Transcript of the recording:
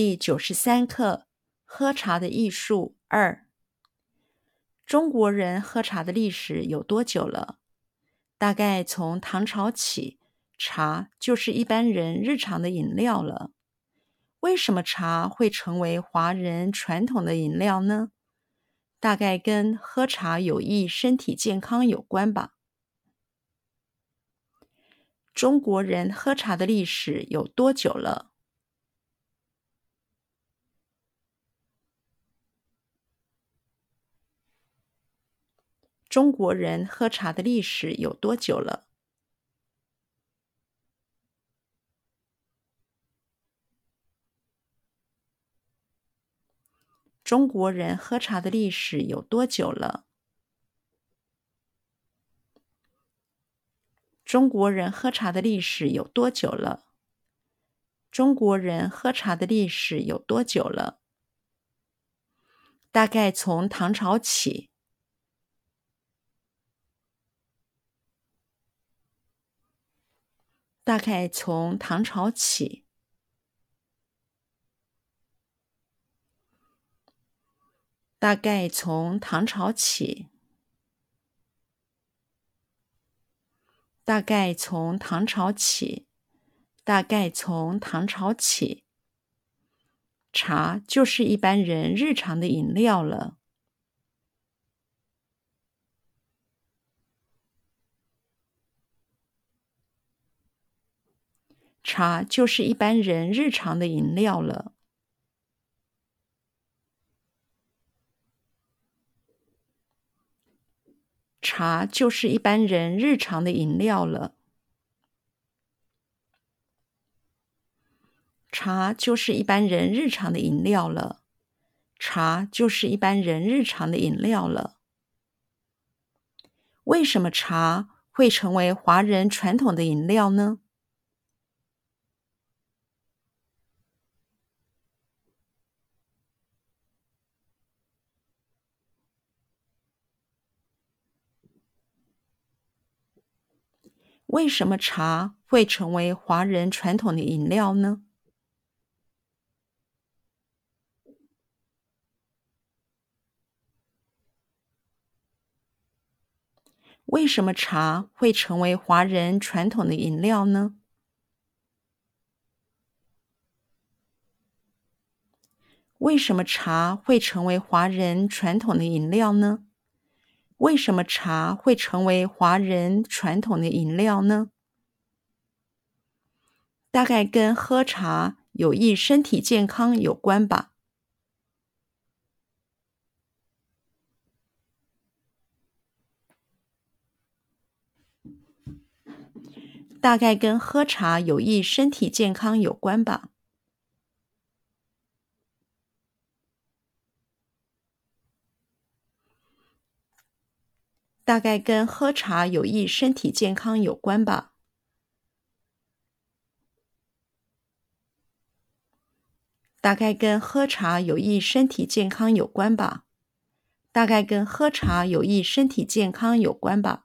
第九十三课：喝茶的艺术二。中国人喝茶的历史有多久了？大概从唐朝起，茶就是一般人日常的饮料了。为什么茶会成为华人传统的饮料呢？大概跟喝茶有益身体健康有关吧。中国人喝茶的历史有多久了？中国人喝茶的历史有多久了？中国人喝茶的历史有多久了？中国人喝茶的历史有多久了？中国人喝茶的历史有多久了？大概从唐朝起。大概从唐朝起。大概从唐朝起。大概从唐朝起，大概从唐朝起，茶就是一般人日常的饮料了。茶就是一般人日常的饮料了。茶就是一般人日常的饮料了。茶就是一般人日常的饮料了。茶就是一般人日常的饮料了。为什么茶会成为华人传统的饮料呢？为什么茶会成为华人传统的饮料呢？为什么茶会成为华人传统的饮料呢？为什么茶会成为华人传统的饮料呢？为什么茶会成为华人传统的饮料呢？大概跟喝茶有益身体健康有关吧。大概跟喝茶有益身体健康有关吧。大概跟喝茶有益身体健康有关吧。大概跟喝茶有益身体健康有关吧。大概跟喝茶有益身体健康有关吧。